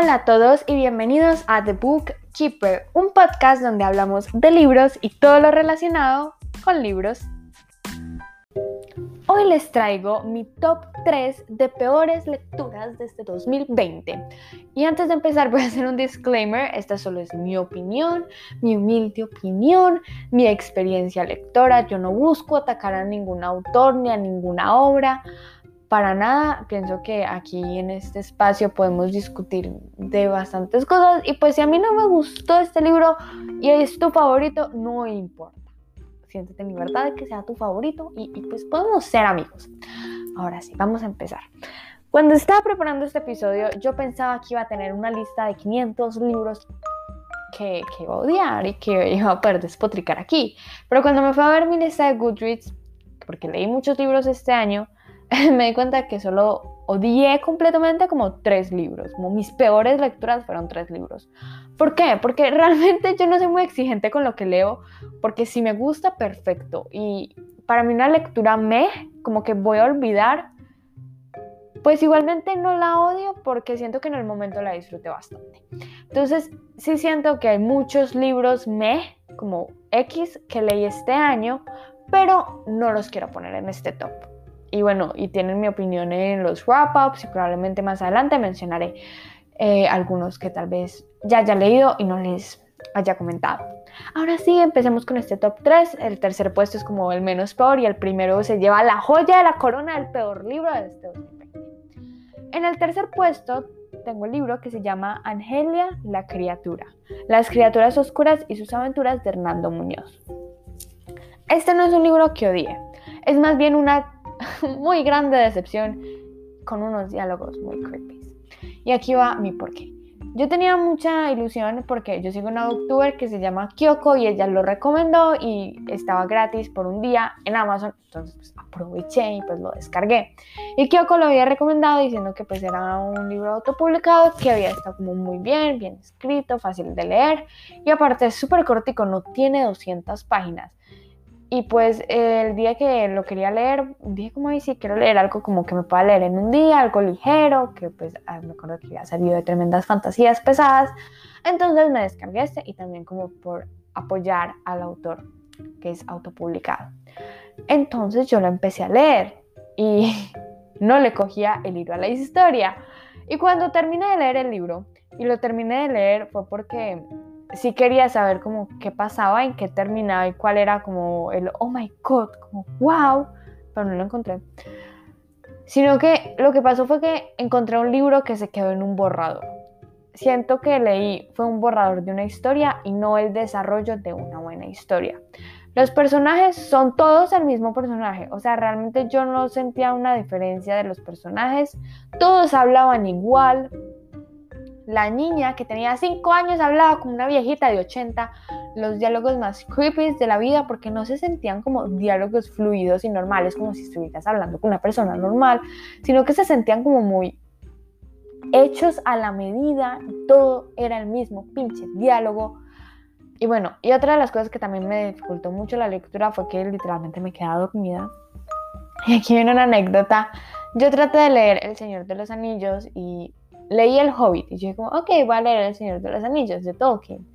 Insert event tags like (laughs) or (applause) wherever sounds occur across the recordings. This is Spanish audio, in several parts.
Hola a todos y bienvenidos a The Book Keeper, un podcast donde hablamos de libros y todo lo relacionado con libros. Hoy les traigo mi top 3 de peores lecturas de este 2020. Y antes de empezar voy a hacer un disclaimer, esta solo es mi opinión, mi humilde opinión, mi experiencia lectora. Yo no busco atacar a ningún autor ni a ninguna obra para nada. Pienso que aquí en este espacio podemos discutir de bastantes cosas y pues si a mí no me gustó este libro y es tu favorito, no importa. Siéntete en libertad de que sea tu favorito y, pues podemos ser amigos. Ahora sí, vamos a empezar. Cuando estaba preparando este episodio, yo pensaba que iba a tener una lista de 500 libros que, que iba a odiar y que iba a poder despotricar aquí. Pero cuando me fui a ver mi lista de Goodreads, porque leí muchos libros este año, (laughs) me di cuenta que solo odié completamente como tres libros. Como mis peores lecturas fueron tres libros. ¿Por qué? Porque (laughs) realmente yo no soy muy exigente con lo que leo, porque si me gusta, perfecto. Y para mí una lectura me, como que voy a olvidar, pues igualmente no la odio porque siento que en el momento la disfruté bastante. Entonces, sí siento que hay muchos libros me, como X, que leí este año, pero no los quiero poner en este top. Y bueno, y tienen mi opinión en los wrap-ups y probablemente más adelante mencionaré eh, algunos que tal vez ya haya leído y no les haya comentado. Ahora sí, empecemos con este top 3. El tercer puesto es como el menos peor y el primero se lleva la joya de la corona del peor libro de este 2020. En el tercer puesto tengo el libro que se llama Angelia la criatura, las criaturas oscuras y sus aventuras de Hernando Muñoz. Este no es un libro que odie, es más bien una (laughs) muy grande decepción con unos diálogos muy creepy. Y aquí va mi porqué. Yo tenía mucha ilusión porque yo sigo una booktuber que se llama Kyoko y ella lo recomendó y estaba gratis por un día en Amazon, entonces pues, aproveché y pues lo descargué. Y Kyoko lo había recomendado diciendo que pues era un libro autopublicado que había estado como muy bien, bien escrito, fácil de leer y aparte es súper cortico, no tiene 200 páginas. Y pues el día que lo quería leer, dije como, ay, sí, quiero leer algo como que me pueda leer en un día, algo ligero, que pues ah, me acuerdo que había salido de tremendas fantasías pesadas. Entonces me descargué este y también como por apoyar al autor que es autopublicado. Entonces yo lo empecé a leer y (laughs) no le cogía el libro a la historia. Y cuando terminé de leer el libro, y lo terminé de leer fue porque sí quería saber como qué pasaba, en qué terminaba y cuál era como el oh my god, como wow, pero no lo encontré. Sino que lo que pasó fue que encontré un libro que se quedó en un borrador. Siento que leí fue un borrador de una historia y no el desarrollo de una buena historia. Los personajes son todos el mismo personaje, o sea, realmente yo no sentía una diferencia de los personajes, todos hablaban igual, la niña que tenía 5 años hablaba como una viejita de 80, los diálogos más creepy de la vida porque no se sentían como diálogos fluidos y normales, como si estuvieras hablando con una persona normal, sino que se sentían como muy hechos a la medida todo era el mismo pinche diálogo. Y bueno, y otra de las cosas que también me dificultó mucho la lectura fue que literalmente me quedaba dormida. Y aquí viene una anécdota. Yo traté de leer El Señor de los Anillos y leí El Hobbit y yo como, ok, voy a leer El Señor de los Anillos de Tolkien.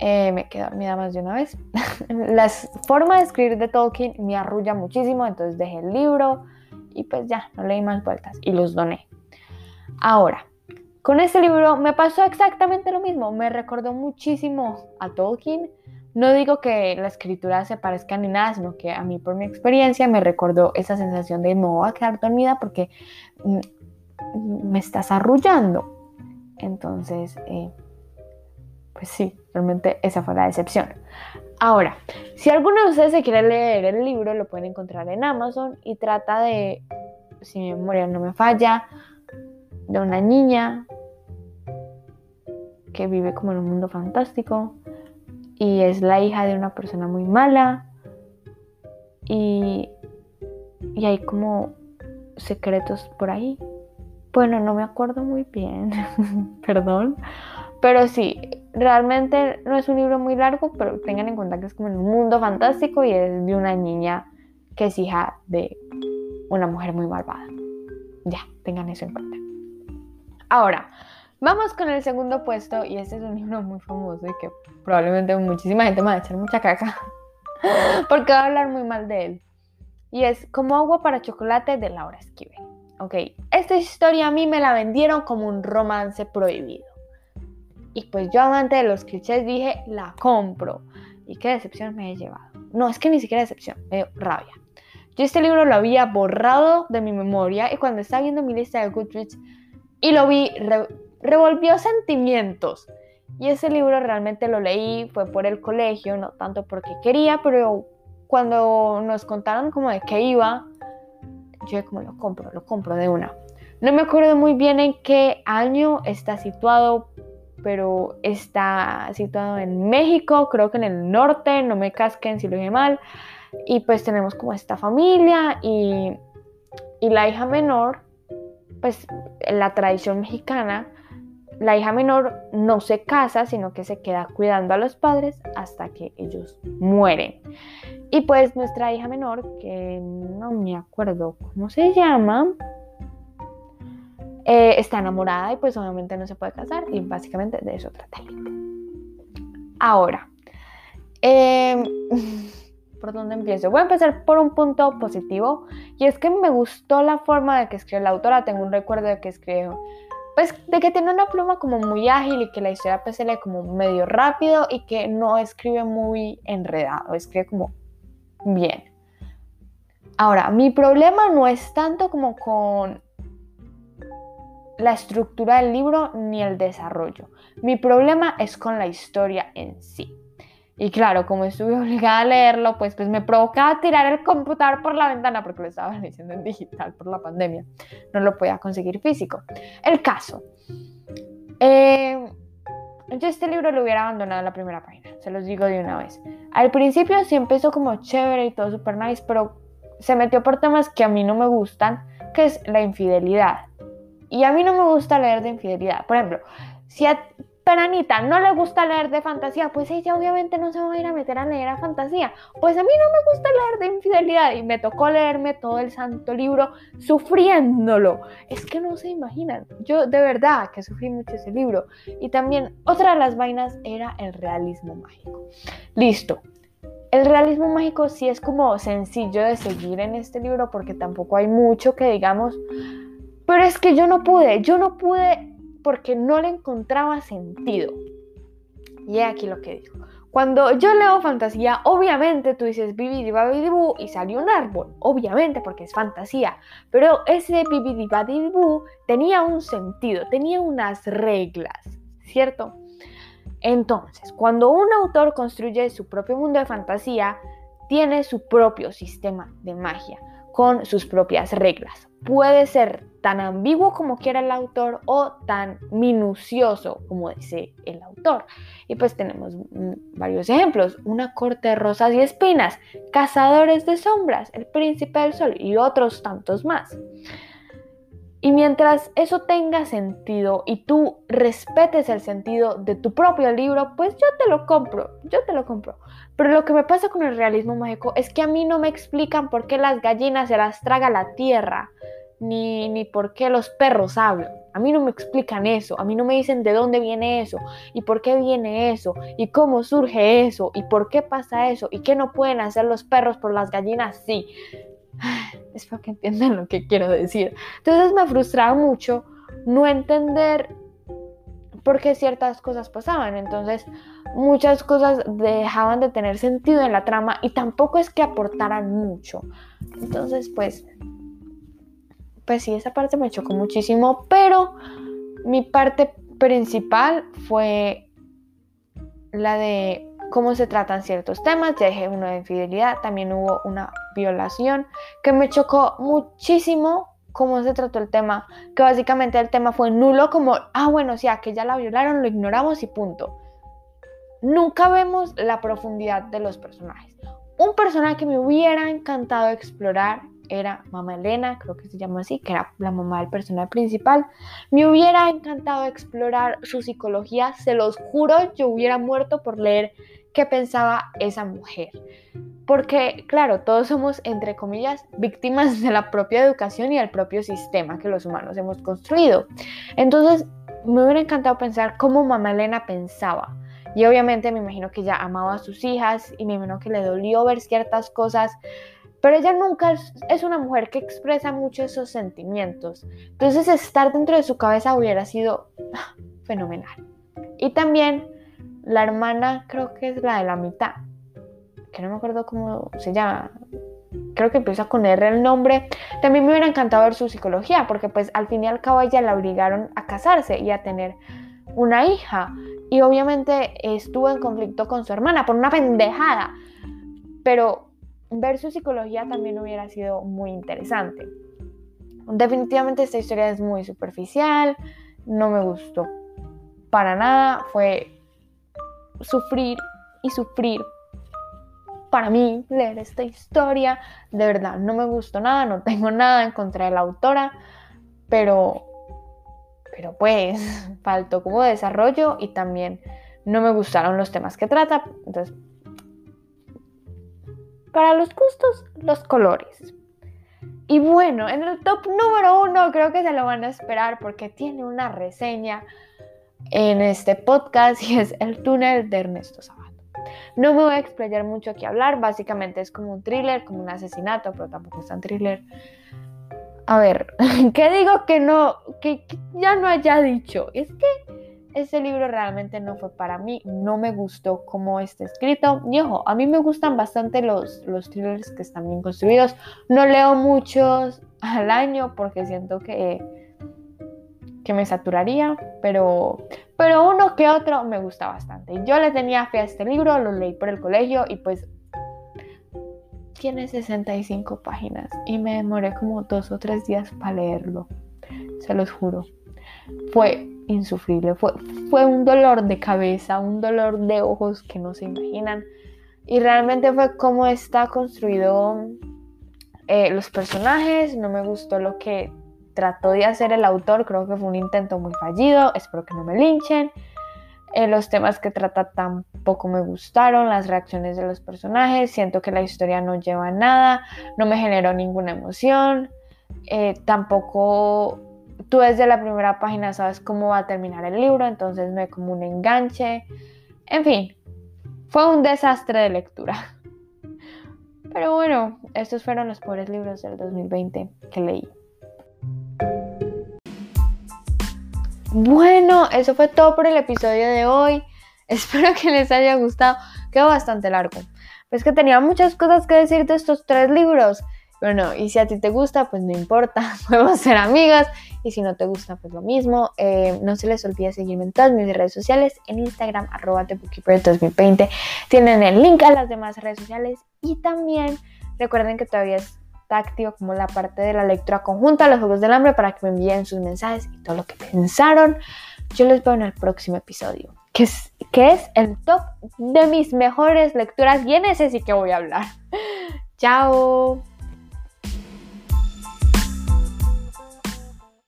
Eh, me quedé dormida más de una vez. (laughs) La forma de escribir de Tolkien me arrulla muchísimo, entonces dejé el libro y pues ya, no leí más vueltas y los doné. Ahora, con este libro me pasó exactamente lo mismo, me recordó muchísimo a Tolkien. No digo que la escritura se parezca ni nada, sino que a mí por mi experiencia me recordó esa sensación de no voy a quedar dormida porque mm, me estás arrullando. Entonces, eh, pues sí, realmente esa fue la decepción. Ahora, si alguno de ustedes se quiere leer el libro, lo pueden encontrar en Amazon y trata de, si mi memoria no me falla, de una niña que vive como en un mundo fantástico y es la hija de una persona muy mala y, y hay como secretos por ahí bueno, no me acuerdo muy bien, (laughs) perdón. Pero sí, realmente no es un libro muy largo, pero tengan en cuenta que es como un mundo fantástico y es de una niña que es hija de una mujer muy malvada. Ya, tengan eso en cuenta. Ahora, Vamos con el segundo puesto y este es un libro muy famoso y que probablemente muchísima gente me va a echar mucha caca (laughs) porque va a hablar muy mal de él. Y es Como agua para chocolate de Laura Esquivel. Ok, esta historia a mí me la vendieron como un romance prohibido. Y pues yo amante de los clichés dije, la compro. Y qué decepción me he llevado. No, es que ni siquiera decepción, me dio rabia. Yo este libro lo había borrado de mi memoria y cuando estaba viendo mi lista de Goodreads y lo vi, revolvió sentimientos. Y ese libro realmente lo leí, fue por el colegio, no tanto porque quería, pero cuando nos contaron como de qué iba, yo como lo compro, lo compro de una. No me acuerdo muy bien en qué año está situado, pero está situado en México, creo que en el norte, no me casquen si lo dije mal. Y pues tenemos como esta familia y, y la hija menor, pues la tradición mexicana, la hija menor no se casa, sino que se queda cuidando a los padres hasta que ellos mueren. Y pues nuestra hija menor, que no me acuerdo cómo se llama, eh, está enamorada y pues obviamente no se puede casar y básicamente de eso trata. Ahora, em, (laughs) ¿por dónde empiezo? Voy a empezar por un punto positivo y es que me gustó la forma de que escribe la autora. Tengo un recuerdo de que escribe pues de que tiene una pluma como muy ágil y que la historia pues se lee como medio rápido y que no escribe muy enredado, escribe como bien. Ahora, mi problema no es tanto como con la estructura del libro ni el desarrollo. Mi problema es con la historia en sí. Y claro, como estuve obligada a leerlo, pues, pues me provocaba tirar el computador por la ventana porque lo estaba leyendo (laughs) en digital por la pandemia. No lo podía conseguir físico. El caso. Eh, yo este libro lo hubiera abandonado en la primera página, se los digo de una vez. Al principio sí empezó como chévere y todo super nice, pero se metió por temas que a mí no me gustan, que es la infidelidad. Y a mí no me gusta leer de infidelidad. Por ejemplo, si Peranita no le gusta leer de fantasía, pues ella obviamente no se va a ir a meter a leer a fantasía. Pues a mí no me gusta leer de infidelidad y me tocó leerme todo el santo libro sufriéndolo. Es que no se imaginan. Yo de verdad que sufrí mucho ese libro. Y también otra de las vainas era el realismo mágico. Listo. El realismo mágico sí es como sencillo de seguir en este libro porque tampoco hay mucho que digamos. Pero es que yo no pude, yo no pude porque no le encontraba sentido. Y aquí lo que digo. Cuando yo leo fantasía, obviamente tú dices bibidibabidibú y salió un árbol, obviamente porque es fantasía, pero ese bibidibabidibú tenía un sentido, tenía unas reglas, ¿cierto? Entonces, cuando un autor construye su propio mundo de fantasía, tiene su propio sistema de magia, con sus propias reglas. Puede ser tan ambiguo como quiera el autor o tan minucioso como dice el autor. Y pues tenemos mm, varios ejemplos, una corte de rosas y espinas, cazadores de sombras, el príncipe del sol y otros tantos más. Y mientras eso tenga sentido y tú respetes el sentido de tu propio libro, pues yo te lo compro, yo te lo compro. Pero lo que me pasa con el realismo mágico es que a mí no me explican por qué las gallinas se las traga la tierra ni, ni por qué los perros hablan. A mí no me explican eso, a mí no me dicen de dónde viene eso, y por qué viene eso, y cómo surge eso, y por qué pasa eso, y qué no pueden hacer los perros por las gallinas sí. Espero que entiendan lo que quiero decir. Entonces me frustraba mucho no entender por qué ciertas cosas pasaban. Entonces muchas cosas dejaban de tener sentido en la trama y tampoco es que aportaran mucho. Entonces pues pues sí, esa parte me chocó muchísimo, pero mi parte principal fue la de cómo se tratan ciertos temas. Ya dije uno de infidelidad, también hubo una violación que me chocó muchísimo cómo se trató el tema, que básicamente el tema fue nulo como, ah, bueno, sí, que ya la violaron, lo ignoramos y punto. Nunca vemos la profundidad de los personajes. Un personaje que me hubiera encantado explorar era Mamá Elena, creo que se llama así, que era la mamá del personaje principal. Me hubiera encantado explorar su psicología, se los juro, yo hubiera muerto por leer qué pensaba esa mujer. Porque, claro, todos somos, entre comillas, víctimas de la propia educación y del propio sistema que los humanos hemos construido. Entonces, me hubiera encantado pensar cómo mamá Elena pensaba. Y obviamente me imagino que ella amaba a sus hijas y me imagino que le dolió ver ciertas cosas, pero ella nunca es, una mujer que expresa mucho esos sentimientos. Entonces estar dentro de su cabeza hubiera sido fenomenal. Y también la hermana, creo que es la de la mitad, que no me acuerdo cómo se llama, creo que empieza con R el nombre, también me hubiera encantado ver su psicología, porque pues al fin y al cabo ella la obligaron a casarse y a tener una hija. Y obviamente estuvo en conflicto con su hermana por una pendejada. Pero ver su psicología también hubiera sido muy interesante. Definitivamente esta historia es muy superficial, no me gustó para nada, fue sufrir y sufrir para mí leer esta historia. De verdad, no me gustó nada, no tengo nada en contra de la autora, pero, pero pues (laughs) faltó como desarrollo y también no me gustaron los temas que trata. Entonces, para los gustos, los colores. Y bueno, en el top número uno creo que se lo van a esperar porque tiene una reseña en este podcast y es El túnel de Ernesto Sabato. No me voy a explayar mucho aquí hablar, básicamente es como un thriller, como un asesinato, pero tampoco es tan thriller. A ver, (laughs) ¿qué digo que no, que, ya no haya dicho? Es que ese libro realmente no fue para mí, no me gustó cómo está escrito. Y ojo, a mí me gustan bastante los, los thrillers que están bien construidos. No leo muchos al año porque siento que que me saturaría, pero, pero uno que otro me gusta bastante. Yo le tenía fe a este libro, lo leí por el colegio y pues tiene 65 páginas y me demoré como dos o tres días para leerlo, se los juro. Fue insufrible, fue, fue un dolor de cabeza, un dolor de ojos que no se imaginan. Y realmente fue como está construido eh, los personajes, no me gustó lo que trató de hacer el autor, creo que fue un intento muy fallido, espero que no me linchen. Eh, los temas que trata tampoco me gustaron, las reacciones de los personajes, siento que la historia no lleva a nada, no me generó ninguna emoción, eh, tampoco tú desde la primera página sabes cómo va a terminar el libro, entonces no hay como un enganche, en fin, fue un desastre de lectura. (laughs) Pero bueno, estos fueron los pobres libros del 2020 que leí. Bueno, eso fue todo por el episodio de hoy. (laughs) Espero que les haya gustado. Quedó bastante largo. Pues que tenía muchas cosas que decir de estos tres libros. Bueno, y si a ti te gusta, pues no importa, (laughs) podemos ser amigas. Y si no te gusta, pues lo mismo. Eh, no se les olvide seguirme en todas mis redes sociales, en Instagram, arroba 2020 Tienen el link a las demás redes sociales. Y también recuerden que todavía es está activo como la parte de la lectura conjunta, los Juegos del Hambre, para que me envíen sus mensajes y todo lo que pensaron. Yo les veo en el próximo episodio, que es, que es el top de mis mejores lecturas y en ese sí que voy a hablar. (laughs) Chao.